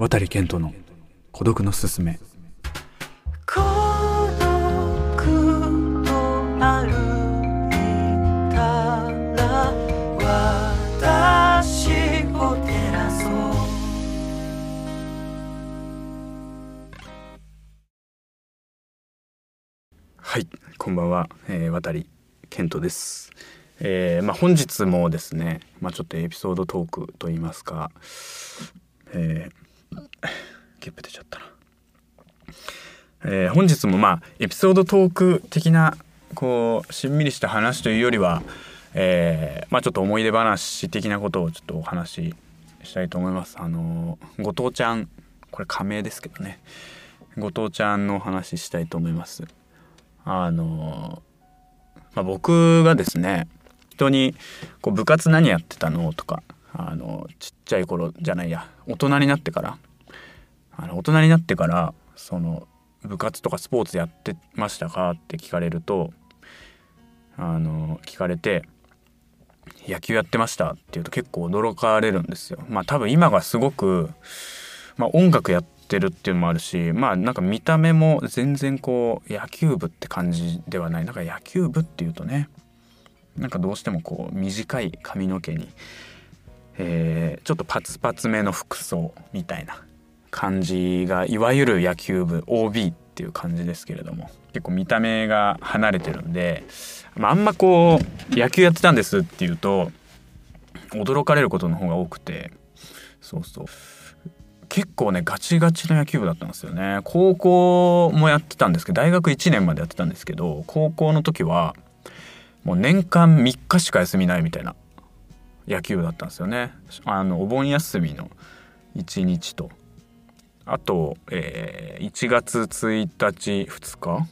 渡健人の孤独のすすめ。孤独と歩いたら私を照らそうはいこんばんは、えー、渡健人です。えー、まあ本日もですねまあちょっとエピソードトークと言いますかえー、ゲップ出ちゃったなえー、本日もまあエピソードトーク的なこうしんみりした話というよりは、えー、まあちょっと思い出話的なことをちょっとお話ししたいと思います。あの後藤ちゃんこれ仮名ですけどね後藤ちゃんのお話ししたいと思います。あのまあ、僕がですね人にこう部活何やってたの？とかあのちっちゃい頃じゃないや。大人になってから。あの大人になってからその部活とかスポーツやってましたかって聞かれるとあの聞かれて野球やってましたって言うと結構驚かれるんですよ。まあ多分今がすごく、まあ、音楽やってるっていうのもあるしまあなんか見た目も全然こう野球部って感じではない。なんか野球部っていうとねなんかどうしてもこう短い髪の毛に、えー、ちょっとパツパツめの服装みたいな感じがいわゆる野球部 OB っていう感じですけれども結構見た目が離れてるんで、まあ、あんまこう野球やってたんですっていうと驚かれることの方が多くてそうそう。結構ねガチガチの野球部だったんですよね。高校もやってたんですけど大学1年までやってたんですけど高校の時はもう年間3日しか休みないみたいな野球部だったんですよね。あのお盆休みの1日と。あと、えー、1月1日2日？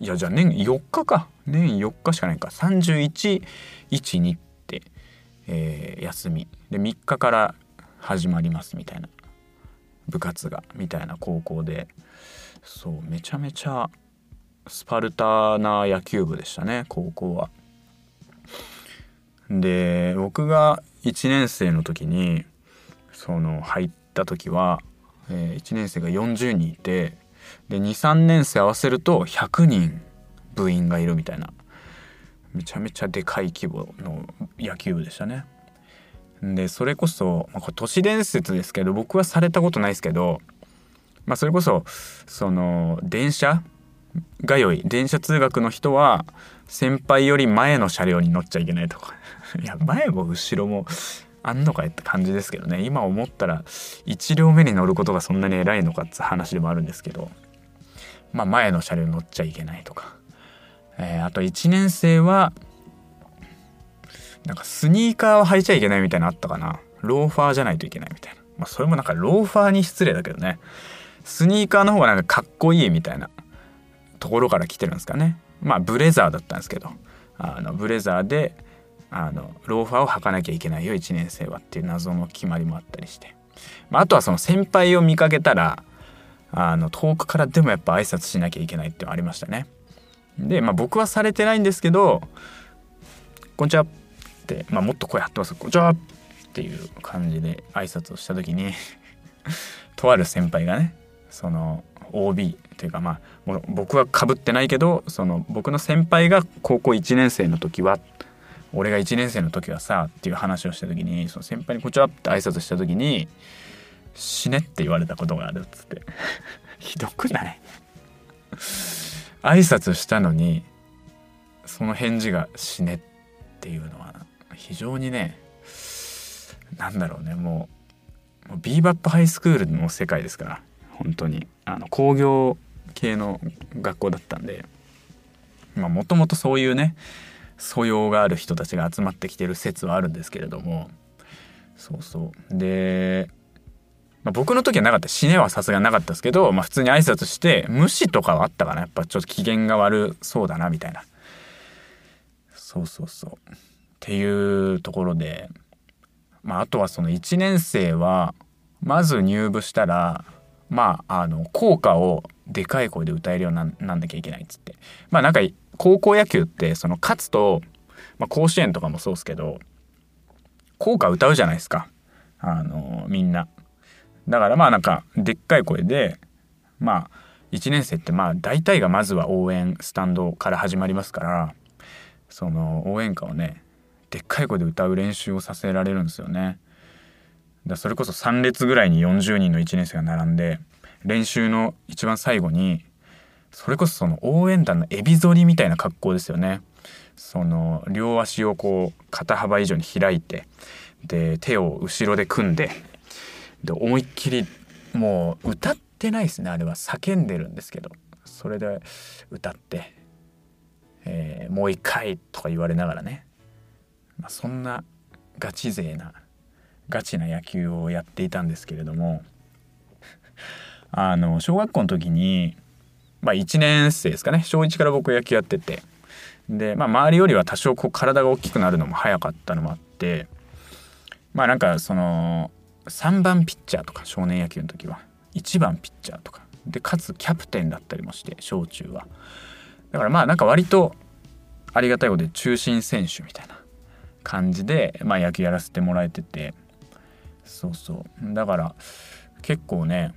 いやじゃあ年4日か。年4日しかないか。3112って、えー、休み。で3日から始まりますみたいな。部活がみたいな高校で。そうめちゃめちゃスパルタな野球部でしたね高校は。で僕が1年生の時にその入った時はえー、1年生が40人いてで23年生合わせると100人部員がいるみたいなめちゃめちゃでかい規模の野球部でしたね。でそれこそ、まあ、これ都市伝説ですけど僕はされたことないですけど、まあ、それこそその電車が良い。電車通学の人は先輩より前の車両に乗っちゃいけないとか。いや前も後ろもあんのかいって感じですけどね。今思ったら1両目に乗ることがそんなに偉いのかって話でもあるんですけど。まあ前の車両乗っちゃいけないとか、えー、あと1年生はなんかスニーカーは履いちゃいけないみたいなのあったかな。ローファーじゃないといけないみたいな。まあそれもなんかローファーに失礼だけどね。スニーカーの方がなんかかっこいいみたいな。ところから来てるんですかね。まあブレザーだったんですけど。あのブレザーであのローファーを履かなきゃいけないよ1年生はっていう謎の決まりもあったりして、まあ、あとはその先輩を見かけたらあの遠くからでもやっぱ挨拶しなきゃいけないっていうのありましたね。で、まあ、僕はされてないんですけど「こんにちは」って、まあ、もっと声張ってます「こんにちは」っていう感じで挨拶をした時にとある先輩がねその OB というかまあ僕はかぶってないけどその僕の先輩が高校1年生の時は俺が1年生の時はさっていう話をした時にその先輩に「こんにちは」って挨拶した時に「死ね」って言われたことがあるっつって。ひどくない？挨拶したのにその返事が「死ね」っていうのは非常にねなんだろうねもうもうビーバップハイスクールの世界ですから本当にあの工業系の学校だったんでもともとそういうね素養がある人たちが集まってきてる説はあるんですけれどもそうそう。で、まあ、僕の時はなかった。死ねはさすがなかったですけど、まあ、普通に挨拶して無視とかはあったかな。やっぱちょっと機嫌が悪そうだなみたいな。そうそうそう。っていうところで、まあ、あとはその1年生はまず入部したらまああの効果をでかい声で歌えるようになんなきゃいけないっつってまあなんか高校野球ってその勝つと、まあ、甲子園とかもそうですけど校歌歌うじゃないですかあのみんな。だからまあなんかでっかい声でまあ1年生ってまあ大体がまずは応援スタンドから始まりますからその応援歌をねでっかい声で歌う練習をさせられるんですよね。だそれこそ3列ぐらいに40人の1年生が並んで練習の一番最後にそれこそその応援団のエビ反りみたいな格好ですよね。その両足をこう肩幅以上に開いてで手を後ろで組んでで思いっきりもう歌ってないですね。あれは叫んでるんですけど。それで歌って、えーもう一回とか言われながらね、まあ、そんなガチ勢なガチな野球をやっていたんですけれども あの小学校の時に、まあ、1年生ですかね。小1から僕野球やってて。で、まあ、周りよりは多少こう体が大きくなるのも早かったのもあってまあなんかその3番ピッチャーとか少年野球の時は1番ピッチャーとか。でかつキャプテンだったりもして小中は。だからまあなんか割とありがたいことで中心選手みたいな感じで、まあ、野球やらせてもらえてて。そうそう。だから結構ね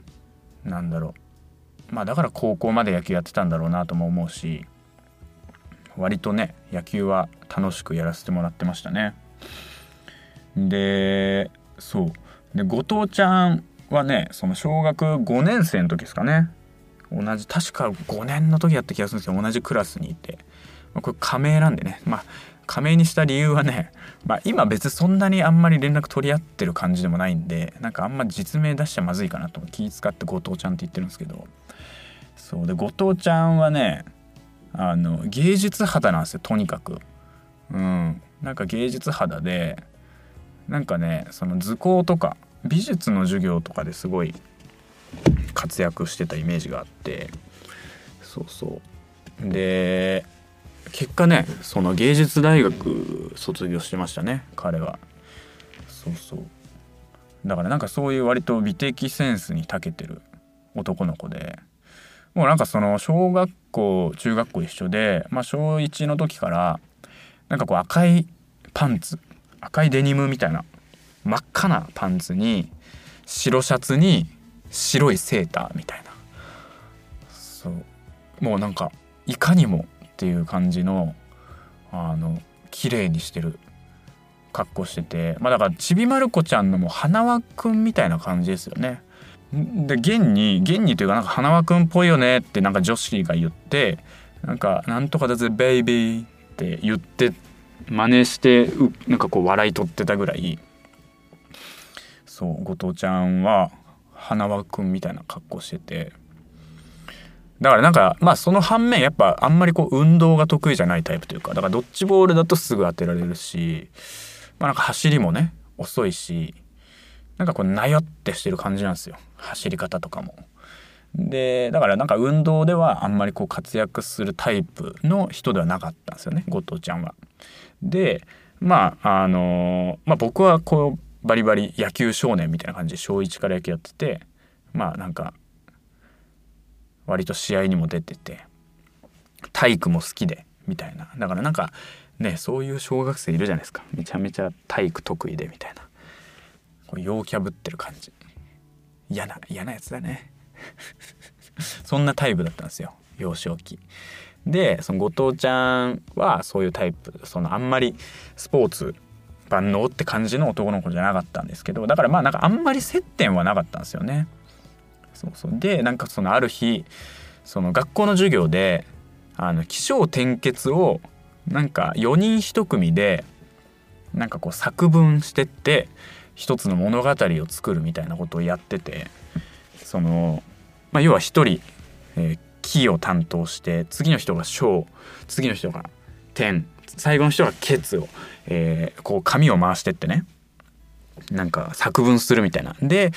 なんだろう。まあだから高校まで野球やってたんだろうなとも思うし割とね野球は楽しくやらせてもらってましたね。でそう。で後藤ちゃんはねその小学5年生の時ですかね。同じ確か5年の時やった気がするんですけど同じクラスにいて、ま、これ仮名なんでね。まあ仮名にした理由はね、まあ、今別そんなにあんまり連絡取り合ってる感じでもないんでなんかあんま実名出しちゃまずいかなと気使って後藤ちゃんって言ってるんですけど。そうで後藤ちゃんはねあの芸術肌なんですよとにかく。うん。なんか芸術肌でなんかねその図工とか美術の授業とかですごい活躍してたイメージがあって。そうそう。で結果ねその芸術大学卒業してましたね彼は。そうそう。だからなんかそういう割と美的センスに長けてる男の子でもうなんかその小学校中学校一緒で、まあ、小1の時からなんかこう赤いパンツ赤いデニムみたいな真っ赤なパンツに白シャツに白いセーターみたいな。そう。もうなんかいかにもっていう感じのあの綺麗にしてる格好しててまあだからちびまる子ちゃんのもう花輪くんみたいな感じですよね。で現に現にというかなんか花輪くんっぽいよねってなんか女子が言ってなんか「なんとかだぜベイビー」って言って真似してうなんかこう笑い取ってたぐらいそう後藤ちゃんは花輪くんみたいな格好しててだからなんかまあその反面やっぱあんまりこう運動が得意じゃないタイプというかだからドッジボールだとすぐ当てられるしまあなんか走りもね遅いしなんかこうなよってしてる感じなんですよ走り方とかも。でだからなんか運動ではあんまりこう活躍するタイプの人ではなかったんですよね後藤ちゃんは。でまああのまあ僕はこうバリバリ野球少年みたいな感じで小1から野球やっててまあなんか割と試合にも出てて体育も好きでみたいな。だからなんかねそういう小学生いるじゃないですか。めちゃめちゃ体育得意でみたいな。こう陽キャぶってる感じ。嫌な嫌なやつだね。そんなタイプだったんですよ。幼少期。でその後藤ちゃんはそういうタイプ。そのあんまりスポーツ万能って感じの男の子じゃなかったんですけどだからまあなんかあんまり接点はなかったんですよね。そうそうでなんかそのある日その学校の授業であの起承転結をなんか4人1組でなんかこう作文してって一つの物語を作るみたいなことをやっててその、まあ、要は一人、えー、木を担当して次の人が小次の人が点最後の人がケツを、えーこう紙を回してってねなんか作文するみたいな。で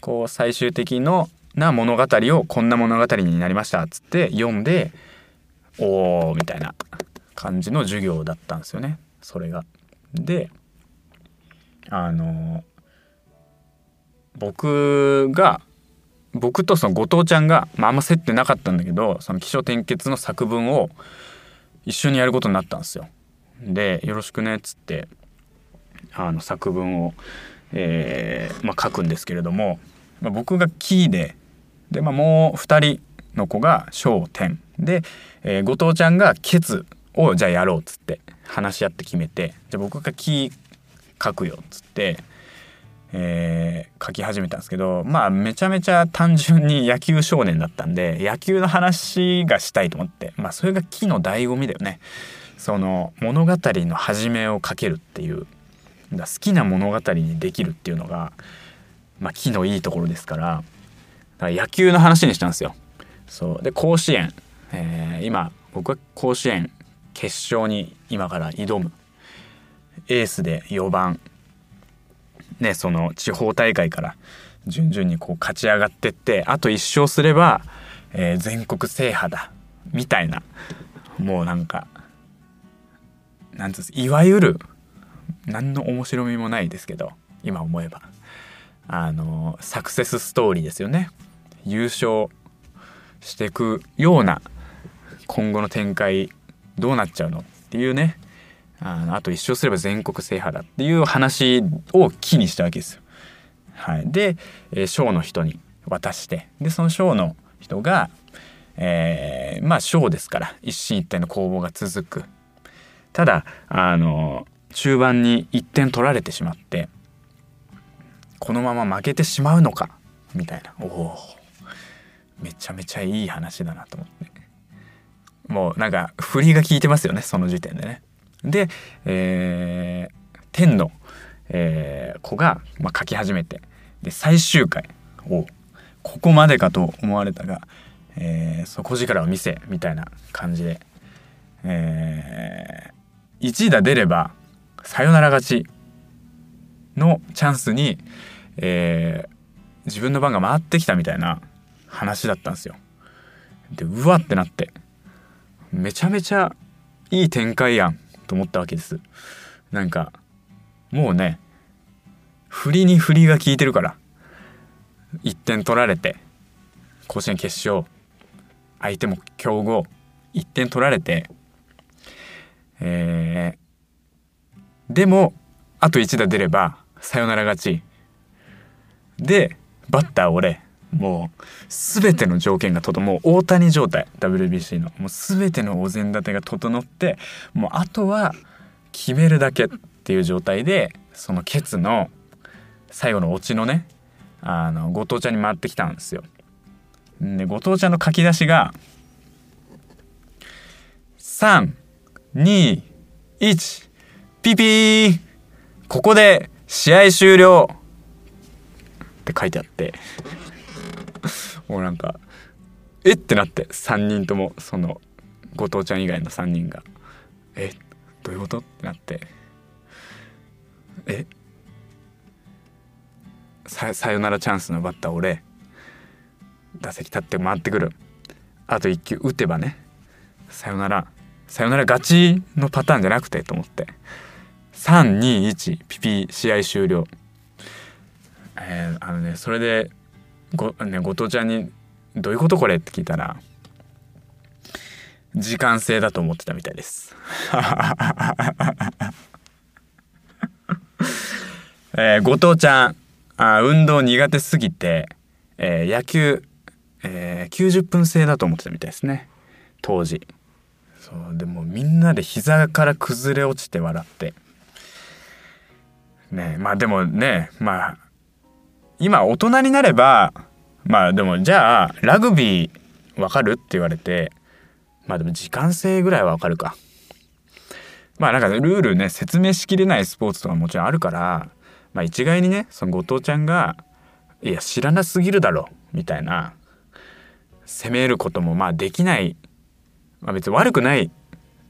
こう最終的のな物語をこんな物語になりましたっつって読んでおーみたいな感じの授業だったんですよねそれが。であの僕が僕とその後藤ちゃんが、まあ、あんま接点なかったんだけどその起承転結の作文を一緒にやることになったんですよ。で「よろしくね」っつってあの作文を、えーまあ、書くんですけれどもまあ、僕がキーでで、まあ、もう2人の子が小天で、えー後藤ちゃんがケツをじゃあやろうっつって話し合って決めてじゃあ僕がキー書くよっつって、えー書き始めたんですけどまあめちゃめちゃ単純に野球少年だったんで野球の話がしたいと思ってまあそれが木の醍醐味だよね。その物語の始めを書けるっていうだ好きな物語にできるっていうのが、まあ、木のいいところですから野球の話にしたんですよ。そう。で甲子園、えー今僕は甲子園決勝に今から挑む。エースで4番。ねその地方大会から順々にこう勝ち上がってってあと1勝すれば、えー全国制覇だ。みたいな。もうなんかなんつうんですいわゆる何の面白みもないですけど今思えば。あのサクセスストーリーですよね優勝していくような今後の展開どうなっちゃうのっていうね。あのあと一勝すれば全国制覇だっていう話を機にしたわけですよ。はい、で、えー賞の人に渡してでその賞の人が、えーまあ賞ですから一進一退の攻防が続く。ただあの中盤に1点取られてしまってこのまま負けてしまうのかみたいな。おおめちゃめちゃいい話だなと思ってもうなんか振りが効いてますよねその時点でね。で、えー天の、えー子が、まあ、書き始めてで最終回をここまでかと思われたが、えー底力を見せみたいな感じで、えー、1打出ればサヨナラ勝ちのチャンスに、えー自分の番が回ってきたみたいな話だったんですよ。でうわってなってめちゃめちゃいい展開やんと思ったわけです。なんかもうね振りに振りが効いてるから1点取られて甲子園決勝相手も強豪1点取られてえーでもあと1打出ればサヨナラ勝ちでバッター俺もう全ての条件が整もう大谷状態 WBC の。もう全てのお膳立てが整ってもうあとは決めるだけっていう状態でそのケツの最後のオチのねあの後藤ちゃんに回ってきたんですよ。で後藤ちゃんの書き出しが321ピピー。ここで試合終了。って書いてあって。もうなんかえってなって3人ともその後藤ちゃん以外の3人がえどういうことってなってえささよならチャンスのバッター俺打席立って回ってくる。あと1球打てばねさよならさよなら勝ちのパターンじゃなくてと思って。321ピピ試合終了。えーあのねそれでご、ね、後藤ちゃんに「どういうことこれ?」って聞いたら時間制だと思ってたみたいです。えー後藤ちゃんあ運動苦手すぎて、えー野球、えー90分制だと思ってたみたいですね当時そうでもみんなで膝から崩れ落ちて笑ってねまあでもねまあ今大人になればまあでもじゃあラグビーわかるって言われてまあでも時間制ぐらいはわかるか。まあなんかルールね説明しきれないスポーツとかもちろんあるからまあ一概にねその後藤ちゃんが「いや知らなすぎるだろ」みたいな責めることもまあできない、まあ、別に悪くない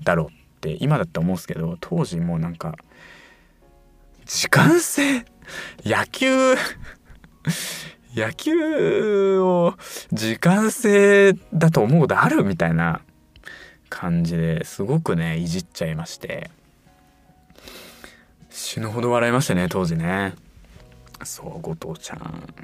だろうって今だって思うんですけど当時もうなんか時間制？野球？野球を時間制だと思うことあるみたいな感じですごくねいじっちゃいまして。死ぬほど笑いましたね当時ね。そう後藤ちゃん。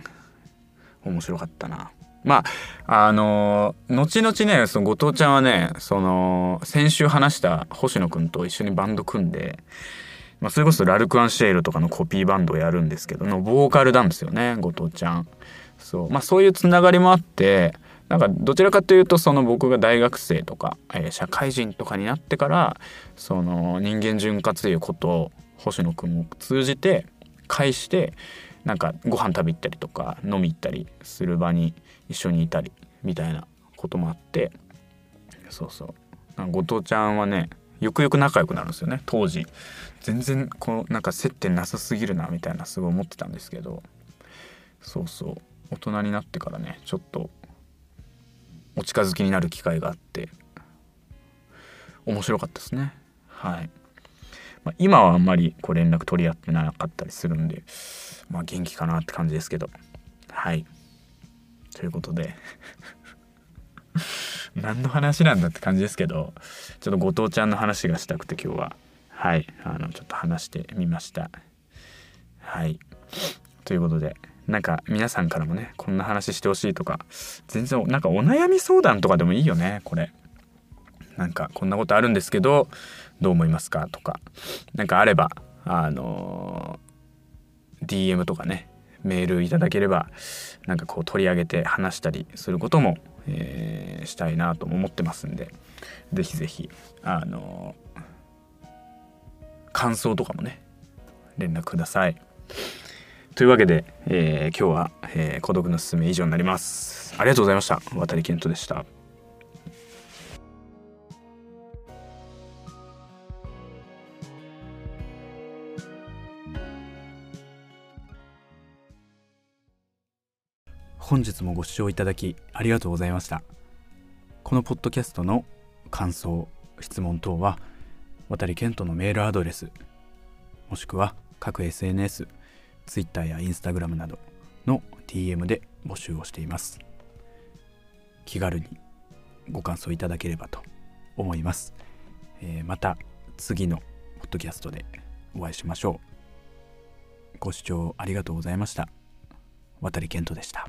面白かったな。まああの後々ねその後藤ちゃんはねその先週話した星野くんと一緒にバンド組んで、まあ、それこそラルク・アンシェールとかのコピーバンドをやるんですけどのボーカルなんですよね後藤ちゃん。そう。まあそういうつながりもあってなんかどちらかというとその僕が大学生とか、えー社会人とかになってからその人間潤滑ということを星野くんを通じて介してなんかご飯食べ行ったりとか飲み行ったりする場に一緒にいたりみたいなこともあって。そうそう。後藤ちゃんはねゆくゆく仲良くなるんですよね。当時。全然こうなんか接点なさすぎるなみたいなすごい思ってたんですけど。そうそう。大人になってからねちょっとお近づきになる機会があって。面白かったですね。はい、まあ、今はあんまりこう連絡取り合ってなかったりするんでまあ元気かなって感じですけど。はい。ということで。何の話なんだって感じですけどちょっと後藤ちゃんの話がしたくて今日は。はい。あのちょっと話してみました。はい。ということでなんか皆さんからもねこんな話してほしいとか全然なんかお悩み相談とかでもいいよねこれ。なんかこんなことあるんですけどどう思いますかとか。なんかあればあのー DM とかねメールいただければなんかこう取り上げて話したりすることも、えーしたいなとも思ってますんでぜひぜひあのー感想とかもね連絡ください。というわけで、えー今日は、えー孤独のすすめ以上になります。ありがとうございました。渡り健人でした。本日もご視聴いただきありがとうございました。このポッドキャストの感想、質問等は渡り健人のメールアドレスもしくは各 SNS、Twitter や Instagram などの DM で募集をしています。気軽にご感想いただければと思います。えーまた次のポッドキャストでお会いしましょう。ご視聴ありがとうございました。渡り健人でした。